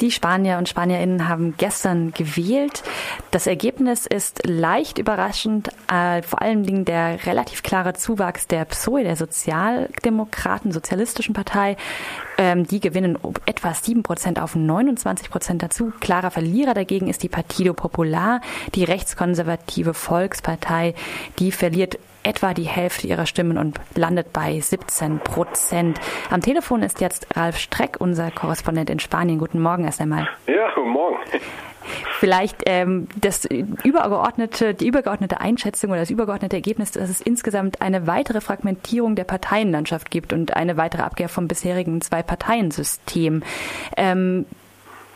Die Spanier und Spanierinnen haben gestern gewählt. Das Ergebnis ist leicht überraschend, äh, vor allen Dingen der relativ klare Zuwachs der PSOE, der Sozialdemokraten, Sozialistischen Partei. Ähm, die gewinnen etwa 7 Prozent auf 29 Prozent dazu. Klarer Verlierer dagegen ist die Partido Popular, die rechtskonservative Volkspartei. Die verliert etwa die Hälfte ihrer Stimmen und landet bei 17 Prozent. Am Telefon ist jetzt Ralf Streck, unser Korrespondent in Spanien. Guten Morgen erst einmal. Ja, guten Morgen. Vielleicht ähm, das übergeordnete, die übergeordnete Einschätzung oder das übergeordnete Ergebnis, dass es insgesamt eine weitere Fragmentierung der Parteienlandschaft gibt und eine weitere Abkehr vom bisherigen Zwei-Parteien-System. Ähm,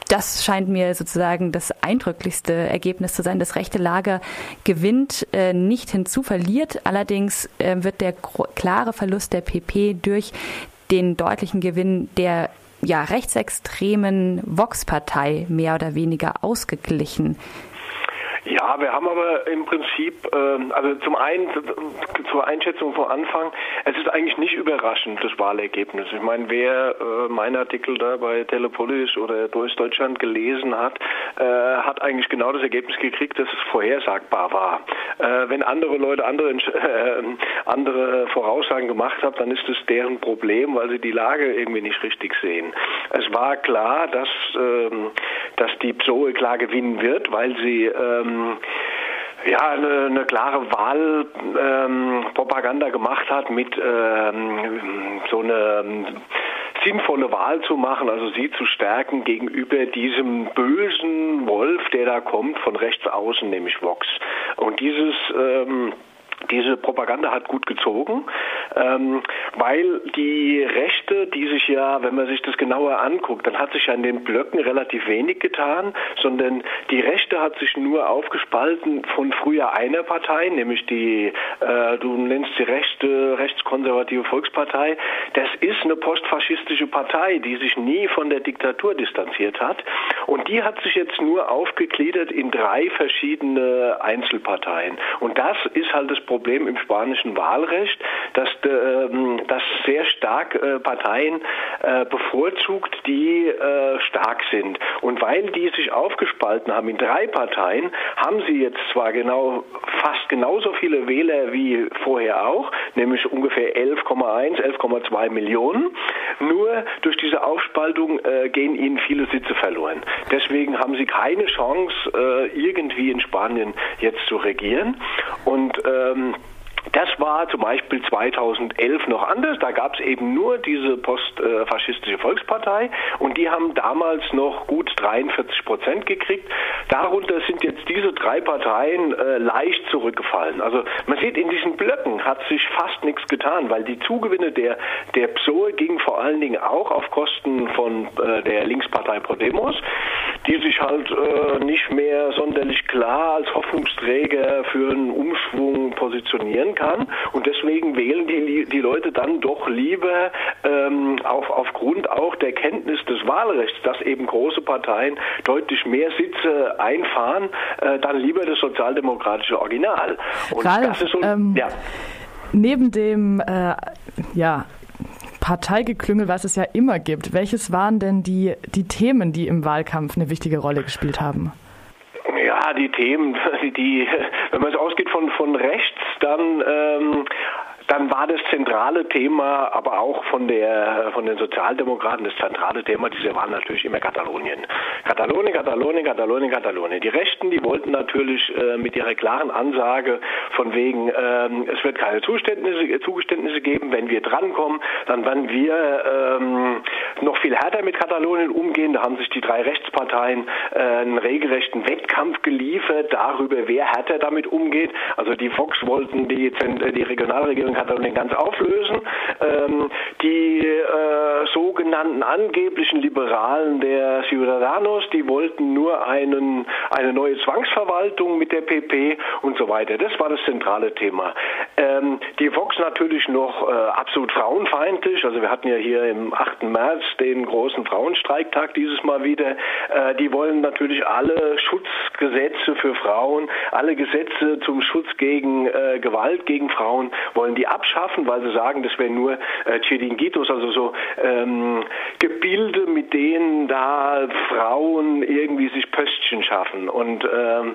das scheint mir sozusagen das eindrücklichste Ergebnis zu sein. Das rechte Lager gewinnt, äh, nicht hinzu, verliert. Allerdings äh, wird der klare Verlust der PP durch den deutlichen Gewinn der ja, rechtsextremen Vox-Partei mehr oder weniger ausgeglichen. Ja, wir haben aber im Prinzip, äh, also zum einen zur Einschätzung vom Anfang, es ist eigentlich nicht überraschend, das Wahlergebnis. Ich meine, wer äh, meinen Artikel da bei Telepolis oder Durch Deutschland gelesen hat, äh, hat eigentlich genau das Ergebnis gekriegt, dass es vorhersagbar war. Äh, wenn andere Leute andere, äh, andere Voraussagen gemacht haben, dann ist es deren Problem, weil sie die Lage irgendwie nicht richtig sehen. Es war klar, dass, ähm, dass die PSOE klar gewinnen wird, weil sie ähm, ähm, ja, eine, eine klare Wahlpropaganda ähm, gemacht hat, mit ähm, so eine ähm, sinnvolle Wahl zu machen, also sie zu stärken gegenüber diesem bösen Wolf, der da kommt von rechts außen, nämlich Vox. Und dieses ähm, diese Propaganda hat gut gezogen, ähm, weil die Rechte, die sich ja, wenn man sich das genauer anguckt, dann hat sich ja in den Blöcken relativ wenig getan, sondern die Rechte hat sich nur aufgespalten von früher einer Partei, nämlich die, äh, du nennst die rechte, rechtskonservative Volkspartei. Das ist eine postfaschistische Partei, die sich nie von der Diktatur distanziert hat. Und die hat sich jetzt nur aufgegliedert in drei verschiedene Einzelparteien. Und das ist halt das Problem im spanischen Wahlrecht, dass, äh, dass sehr stark äh, Parteien äh, bevorzugt, die stark sind. Und weil die sich aufgespalten haben in drei Parteien, haben sie jetzt zwar genau fast genauso viele Wähler wie vorher auch, nämlich ungefähr 11,1, 11,2 Millionen. Nur durch diese Aufspaltung gehen ihnen viele Sitze verloren. Deswegen haben sie keine Chance, irgendwie in Spanien jetzt zu regieren. Und ähm, das war zum Beispiel 2011 noch anders. Da gab es eben nur diese postfaschistische Volkspartei und die haben damals noch gut 43 Prozent gekriegt. Darunter sind jetzt diese drei Parteien äh, leicht zurückgefallen. Also man sieht, in diesen Blöcken hat sich fast nichts getan, weil die Zugewinne der, der PSOE gingen vor allen Dingen auch auf Kosten von äh, der Linkspartei Podemos, die sich halt äh, nicht mehr sonderlich klar als Hoffnungsträger für einen Umschwung positionieren kann. Und deswegen wählen die, die Leute dann doch lieber ähm, auf, aufgrund auch der Kenntnis des Wahlrechts, dass eben große Parteien deutlich mehr Sitze einfahren, äh, dann lieber das sozialdemokratische Original. Und Ralf, das ist so, ähm, ja. Neben dem äh, ja, Parteigeklüngel, was es ja immer gibt, welches waren denn die, die Themen, die im Wahlkampf eine wichtige Rolle gespielt haben? Die Themen, die, wenn man es ausgeht von, von rechts, dann ähm, dann war das zentrale Thema, aber auch von der von den Sozialdemokraten das zentrale Thema dieser Wahl natürlich immer Katalonien. Katalonien, Katalonien, Katalonien, Katalonien. Die Rechten, die wollten natürlich äh, mit ihrer klaren Ansage von wegen, ähm, es wird keine Zugeständnisse, Zugeständnisse geben, wenn wir drankommen, dann werden wir ähm, noch viel härter mit Katalonien umgehen. Da haben sich die drei Rechtsparteien äh, einen regelrechten Wettkampf geliefert darüber, wer härter damit umgeht. Also die Vox wollten die, die Regionalregierung Katalonien ganz auflösen. Ähm, die äh, sogenannten angeblichen Liberalen der Ciudadanos, die wollten nur einen, eine neue Zwangsverwaltung mit der PP und so weiter. Das war das zentrale Thema. Ähm, die Vox natürlich noch äh, absolut frauenfeindlich. Also wir hatten ja hier im 8. März den großen Frauenstreiktag dieses Mal wieder. Äh, die wollen natürlich alle Schutzgesetze für Frauen, alle Gesetze zum Schutz gegen äh, Gewalt gegen Frauen wollen die abschaffen, weil sie sagen, das wären nur äh, Chiringuitos, also so ähm, Gebilde, mit denen da Frauen irgendwie sich Pöstchen schaffen. Und ähm,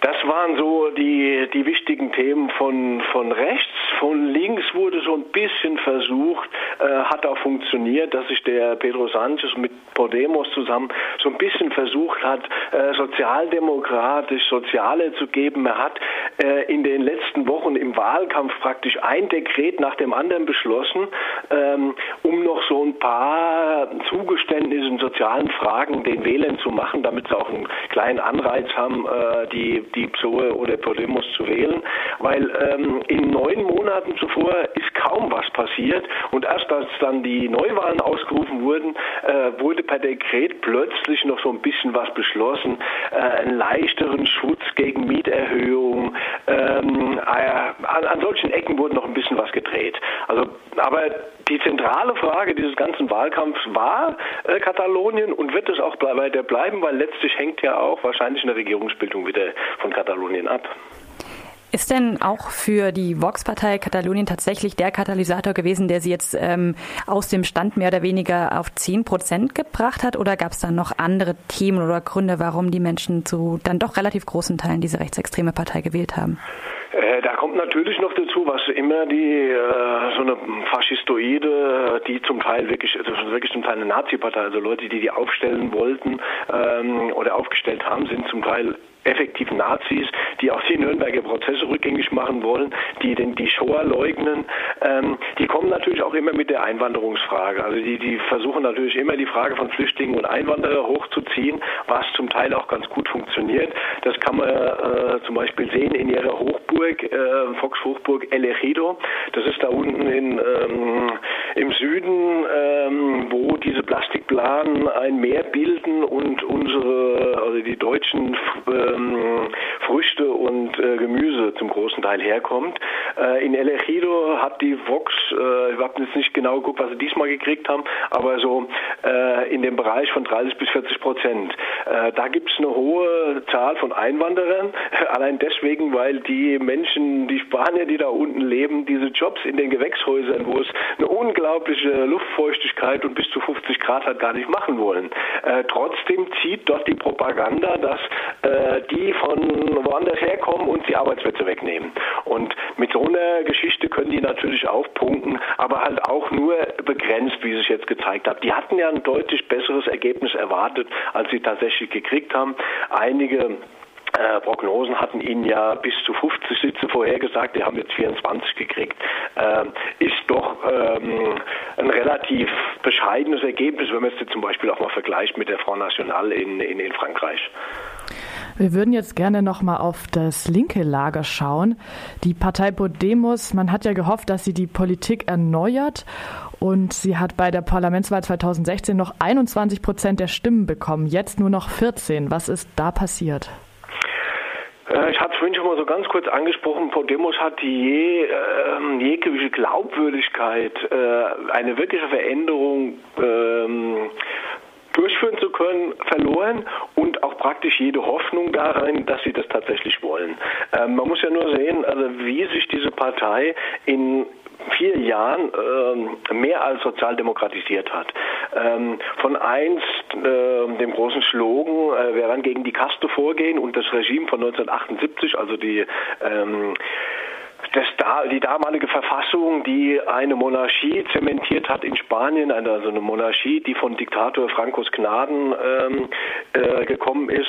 das waren so die, die wichtigen Themen von, von rechts. Von links wurde so ein bisschen versucht, äh, hat auch funktioniert, dass sich der Pedro Sanchez mit Podemos zusammen so ein bisschen versucht hat, äh, sozialdemokratisch Soziale zu geben. Er hat in den letzten Wochen im Wahlkampf praktisch ein Dekret nach dem anderen beschlossen, ähm, um noch so ein paar Zugeständnisse in sozialen Fragen den Wählern zu machen, damit sie auch einen kleinen Anreiz haben, äh, die die PSOE oder Podemos zu wählen, weil ähm, in neun Monaten zuvor ist kaum was passiert und erst als dann die Neuwahlen ausgerufen wurden, äh, wurde per Dekret plötzlich noch so ein bisschen was beschlossen, äh, einen leichteren Schutz gegen Mieterhöhung. Ähm, äh, an, an solchen Ecken wurde noch ein bisschen was gedreht. Also, aber die zentrale Frage dieses ganzen Wahlkampfs war äh, Katalonien und wird es auch weiter bleiben, weil letztlich hängt ja auch wahrscheinlich eine Regierungsbildung wieder von Katalonien ab. Ist denn auch für die Vox-Partei Katalonien tatsächlich der Katalysator gewesen, der sie jetzt ähm, aus dem Stand mehr oder weniger auf 10 Prozent gebracht hat? Oder gab es dann noch andere Themen oder Gründe, warum die Menschen zu dann doch relativ großen Teilen diese rechtsextreme Partei gewählt haben? Äh, da kommt natürlich noch dazu, was immer die äh, so eine Faschistoide, die zum Teil wirklich, wirklich zum Teil eine Nazi-Partei, also Leute, die die aufstellen wollten ähm, oder aufgestellt haben, sind zum Teil effektiv Nazis, die auch die Nürnberger Prozesse rückgängig machen wollen, die den, die Shoah leugnen, ähm, die kommen natürlich auch immer mit der Einwanderungsfrage. Also die, die versuchen natürlich immer die Frage von Flüchtlingen und Einwanderern hochzuziehen, was zum Teil auch ganz gut funktioniert. Das kann man äh, zum Beispiel sehen in ihrer Hochburg, äh, Fox-Hochburg El Ejido. Das ist da unten in, ähm, im Süden, ähm, wo diese Plastikplanen ein Meer bilden und unsere, also die deutschen äh, ähm, Früchte und äh, Gemüse zum großen Teil herkommt. Äh, in El Ejido hat die Vox, äh, ich habe jetzt nicht genau geguckt, was sie diesmal gekriegt haben, aber so äh, in dem Bereich von 30 bis 40 Prozent. Äh, da gibt es eine hohe Zahl von Einwanderern, allein deswegen, weil die Menschen, die Spanier, die da unten leben, diese Jobs in den Gewächshäusern, wo es eine unglaubliche Luftfeuchtigkeit und bis zu 50 Grad hat, gar nicht machen wollen. Äh, trotzdem zieht dort die Propaganda, dass äh, die von woanders herkommen und die Arbeitsplätze wegnehmen. Und mit so einer Geschichte können die natürlich aufpunkten, aber halt auch nur begrenzt, wie sich jetzt gezeigt hat. Die hatten ja ein deutlich besseres Ergebnis erwartet, als sie tatsächlich gekriegt haben. Einige äh, Prognosen hatten ihnen ja bis zu 50 Sitze vorhergesagt, die haben jetzt 24 gekriegt. Äh, ist doch ähm, ein relativ bescheidenes Ergebnis, wenn man es zum Beispiel auch mal vergleicht mit der Front National in, in, in Frankreich. Wir würden jetzt gerne noch mal auf das linke Lager schauen. Die Partei Podemos, man hat ja gehofft, dass sie die Politik erneuert und sie hat bei der Parlamentswahl 2016 noch 21 Prozent der Stimmen bekommen, jetzt nur noch 14. Was ist da passiert? Äh, ich hatte es vorhin schon mal so ganz kurz angesprochen, Podemos hat je, äh, jegliche Glaubwürdigkeit, äh, eine wirkliche Veränderung ähm, durchführen zu können, verloren und auch praktisch jede Hoffnung darin, dass sie das tatsächlich wollen. Ähm, man muss ja nur sehen, also wie sich diese Partei in vier Jahren äh, mehr als sozialdemokratisiert hat. Ähm, von einst äh, dem großen Slogan, äh, wir werden gegen die Kaste vorgehen und das Regime von 1978, also die ähm, das da, die damalige Verfassung, die eine Monarchie zementiert hat in Spanien, also eine Monarchie, die von Diktator Francos Gnaden ähm, äh, gekommen ist,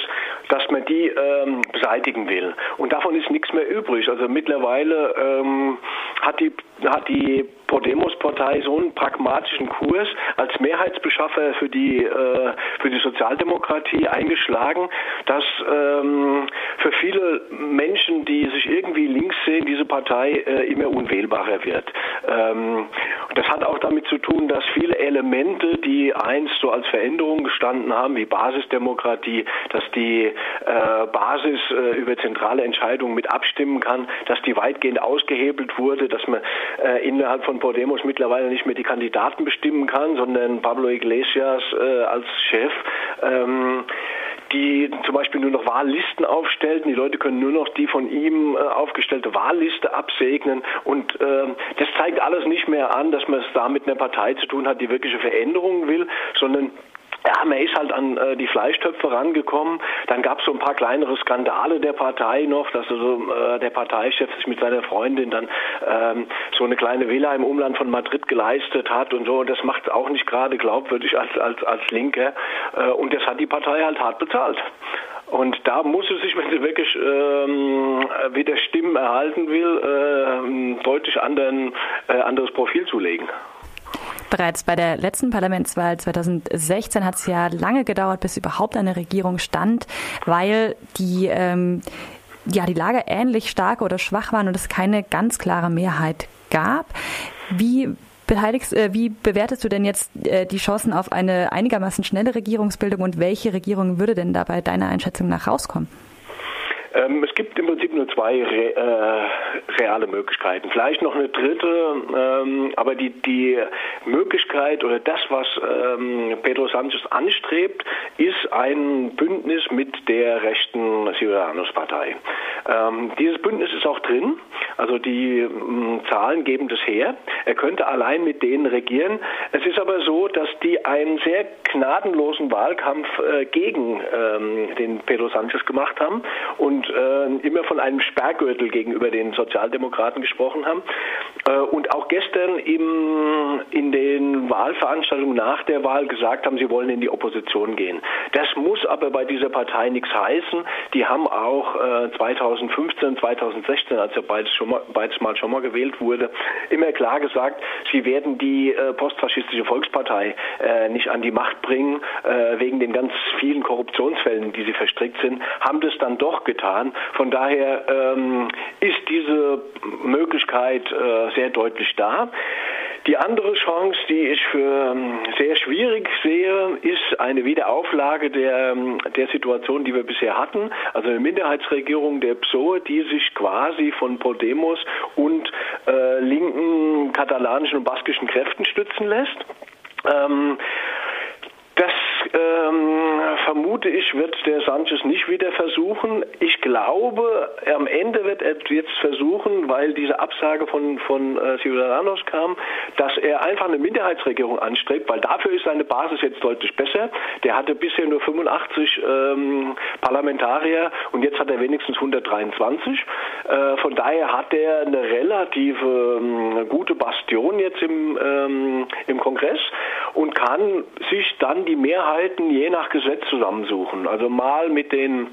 dass man die ähm, beseitigen will. Und davon ist nichts mehr übrig. Also mittlerweile ähm, hat die hat die Podemos-Partei so einen pragmatischen Kurs als Mehrheitsbeschaffer für die äh, für die Sozialdemokratie eingeschlagen, dass ähm, für viele Menschen, die sich irgendwie links sehen, diese Partei äh, immer unwählbarer wird. Ähm, das hat auch damit zu tun, dass viele Elemente, die einst so als Veränderung gestanden haben, wie Basisdemokratie, dass die äh, Basis äh, über zentrale Entscheidungen mit abstimmen kann, dass die weitgehend ausgehebelt wurde, dass man äh, innerhalb von Podemos mittlerweile nicht mehr die Kandidaten bestimmen kann, sondern Pablo Iglesias äh, als Chef. Ähm, die zum Beispiel nur noch Wahllisten aufstellten. Die Leute können nur noch die von ihm äh, aufgestellte Wahlliste absegnen. Und äh, das zeigt alles nicht mehr an, dass man es da mit einer Partei zu tun hat, die wirkliche Veränderungen will, sondern ja, man ist halt an äh, die Fleischtöpfe rangekommen. Dann gab es so ein paar kleinere Skandale der Partei noch, dass also, äh, der Parteichef sich mit seiner Freundin dann ähm, so eine kleine Villa im Umland von Madrid geleistet hat und so. Das macht auch nicht gerade glaubwürdig als, als, als Linker. Äh, und das hat die Partei halt hart bezahlt. Und da muss sie sich, wenn sie wirklich ähm, wieder Stimmen erhalten will, äh, deutlich anderen, äh, anderes Profil zulegen. Bereits bei der letzten Parlamentswahl 2016 hat es ja lange gedauert, bis überhaupt eine Regierung stand, weil die ähm, ja die Lage ähnlich stark oder schwach waren und es keine ganz klare Mehrheit gab. Wie beteiligst, äh, wie bewertest du denn jetzt äh, die Chancen auf eine einigermaßen schnelle Regierungsbildung und welche Regierung würde denn dabei deiner Einschätzung nach rauskommen? Ähm, es gibt im Prinzip nur zwei re, äh, reale Möglichkeiten. Vielleicht noch eine dritte, ähm, aber die, die Möglichkeit oder das, was ähm, Pedro Sanchez anstrebt, ist ein Bündnis mit der rechten Ciudadanos-Partei. Ähm, dieses Bündnis ist auch drin, also die ähm, Zahlen geben das her. Er könnte allein mit denen regieren. Es ist aber so, dass die einen sehr gnadenlosen Wahlkampf äh, gegen ähm, den Pedro Sanchez gemacht haben und und äh, immer von einem Sperrgürtel gegenüber den Sozialdemokraten gesprochen haben. Äh, und auch gestern im, in den Wahlveranstaltungen nach der Wahl gesagt haben, sie wollen in die Opposition gehen. Das muss aber bei dieser Partei nichts heißen. Die haben auch äh, 2015, 2016, als er beides, schon mal, beides Mal schon mal gewählt wurde, immer klar gesagt, sie werden die äh, postfaschistische Volkspartei äh, nicht an die Macht bringen, äh, wegen den ganz vielen Korruptionsfällen, die sie verstrickt sind, haben das dann doch getan getan. Von daher ähm, ist diese Möglichkeit äh, sehr deutlich da. Die andere Chance, die ich für ähm, sehr schwierig sehe, ist eine Wiederauflage der, ähm, der Situation, die wir bisher hatten. Also eine Minderheitsregierung der PSOE, die sich quasi von Podemos und äh, linken katalanischen und baskischen Kräften stützen lässt. Ähm, das ähm, vermute ich, wird der Sanchez nicht wieder versuchen. Ich glaube, am Ende wird er jetzt versuchen, weil diese Absage von, von äh, Ciudadanos kam, dass er einfach eine Minderheitsregierung anstrebt, weil dafür ist seine Basis jetzt deutlich besser. Der hatte bisher nur 85 ähm, Parlamentarier und jetzt hat er wenigstens 123. Äh, von daher hat er eine relative ähm, gute Bastion jetzt im, ähm, im Kongress und kann sich dann die Mehrheiten je nach Gesetz zusammensuchen. Also mal mit den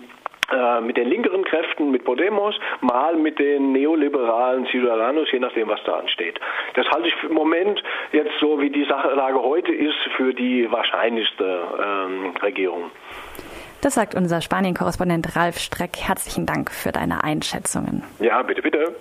äh, mit den linkeren Kräften, mit Podemos, mal mit den neoliberalen Ciudadanos, je nachdem, was da ansteht. Das halte ich im Moment jetzt so, wie die Sachlage heute ist, für die wahrscheinlichste ähm, Regierung. Das sagt unser Spanien-Korrespondent Ralf Streck. Herzlichen Dank für deine Einschätzungen. Ja, bitte, bitte.